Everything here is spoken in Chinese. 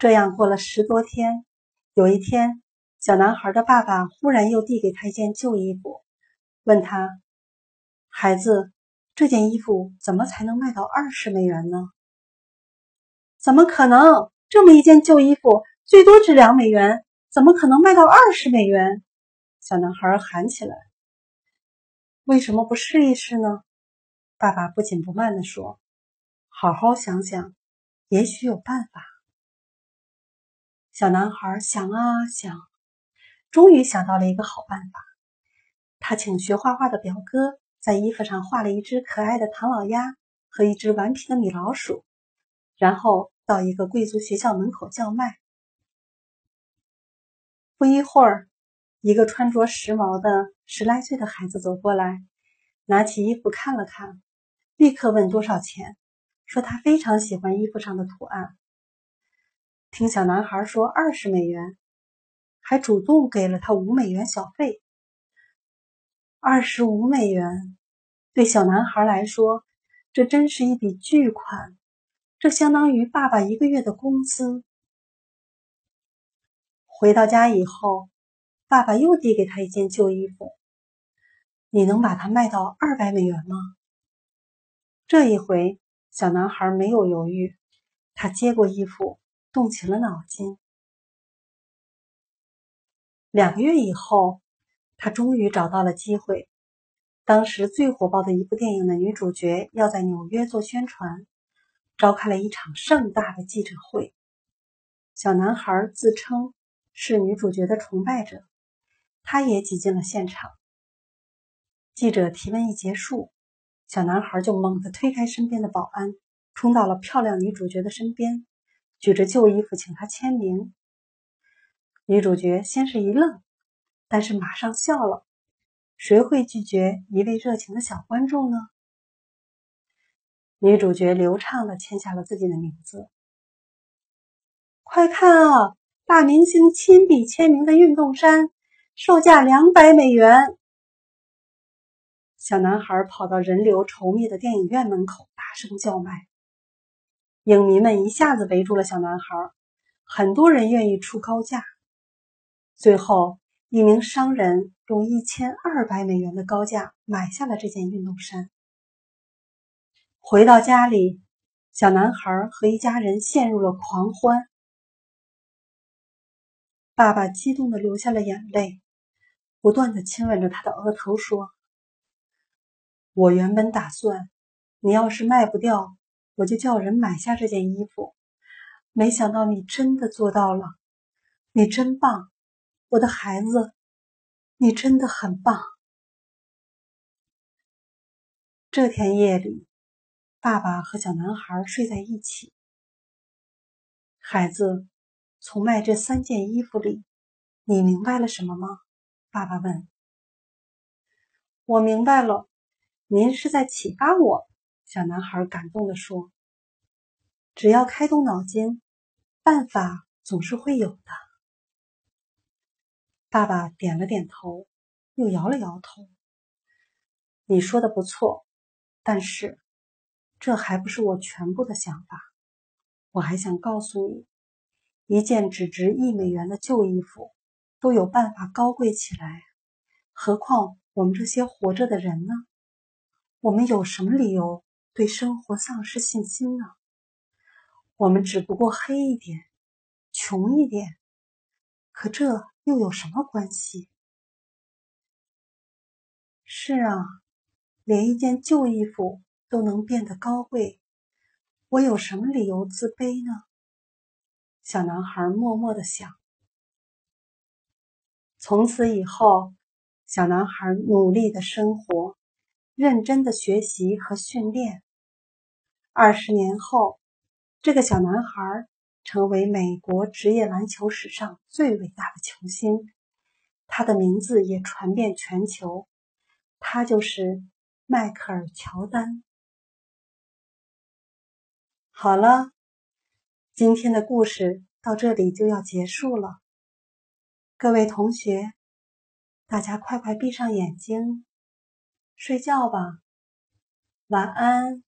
这样过了十多天，有一天，小男孩的爸爸忽然又递给他一件旧衣服，问他：“孩子，这件衣服怎么才能卖到二十美元呢？”“怎么可能？这么一件旧衣服最多值两美元，怎么可能卖到二十美元？”小男孩喊起来。“为什么不试一试呢？”爸爸不紧不慢地说：“好好想想，也许有办法。”小男孩想啊想，终于想到了一个好办法。他请学画画的表哥在衣服上画了一只可爱的唐老鸭和一只顽皮的米老鼠，然后到一个贵族学校门口叫卖。不一会儿，一个穿着时髦的十来岁的孩子走过来，拿起衣服看了看，立刻问多少钱，说他非常喜欢衣服上的图案。听小男孩说二十美元，还主动给了他五美元小费。二十五美元，对小男孩来说，这真是一笔巨款，这相当于爸爸一个月的工资。回到家以后，爸爸又递给他一件旧衣服：“你能把它卖到二百美元吗？”这一回，小男孩没有犹豫，他接过衣服。动起了脑筋。两个月以后，他终于找到了机会。当时最火爆的一部电影的女主角要在纽约做宣传，召开了一场盛大的记者会。小男孩自称是女主角的崇拜者，他也挤进了现场。记者提问一结束，小男孩就猛地推开身边的保安，冲到了漂亮女主角的身边。举着旧衣服请他签名，女主角先是一愣，但是马上笑了。谁会拒绝一位热情的小观众呢？女主角流畅的签下了自己的名字。快看啊，大明星亲笔签名的运动衫，售价两百美元。小男孩跑到人流稠密的电影院门口，大声叫卖。影迷们一下子围住了小男孩，很多人愿意出高价。最后，一名商人用一千二百美元的高价买下了这件运动衫。回到家里，小男孩和一家人陷入了狂欢。爸爸激动的流下了眼泪，不断的亲吻着他的额头，说：“我原本打算，你要是卖不掉。”我就叫人买下这件衣服，没想到你真的做到了，你真棒，我的孩子，你真的很棒。这天夜里，爸爸和小男孩睡在一起。孩子，从卖这三件衣服里，你明白了什么吗？爸爸问。我明白了，您是在启发我。小男孩感动地说：“只要开动脑筋，办法总是会有的。”爸爸点了点头，又摇了摇头。“你说的不错，但是这还不是我全部的想法。我还想告诉你，一件只值一美元的旧衣服都有办法高贵起来，何况我们这些活着的人呢？我们有什么理由？”对生活丧失信心呢？我们只不过黑一点，穷一点，可这又有什么关系？是啊，连一件旧衣服都能变得高贵，我有什么理由自卑呢？小男孩默默的想。从此以后，小男孩努力的生活。认真的学习和训练。二十年后，这个小男孩成为美国职业篮球史上最伟大的球星，他的名字也传遍全球。他就是迈克尔·乔丹。好了，今天的故事到这里就要结束了。各位同学，大家快快闭上眼睛。睡觉吧，晚安。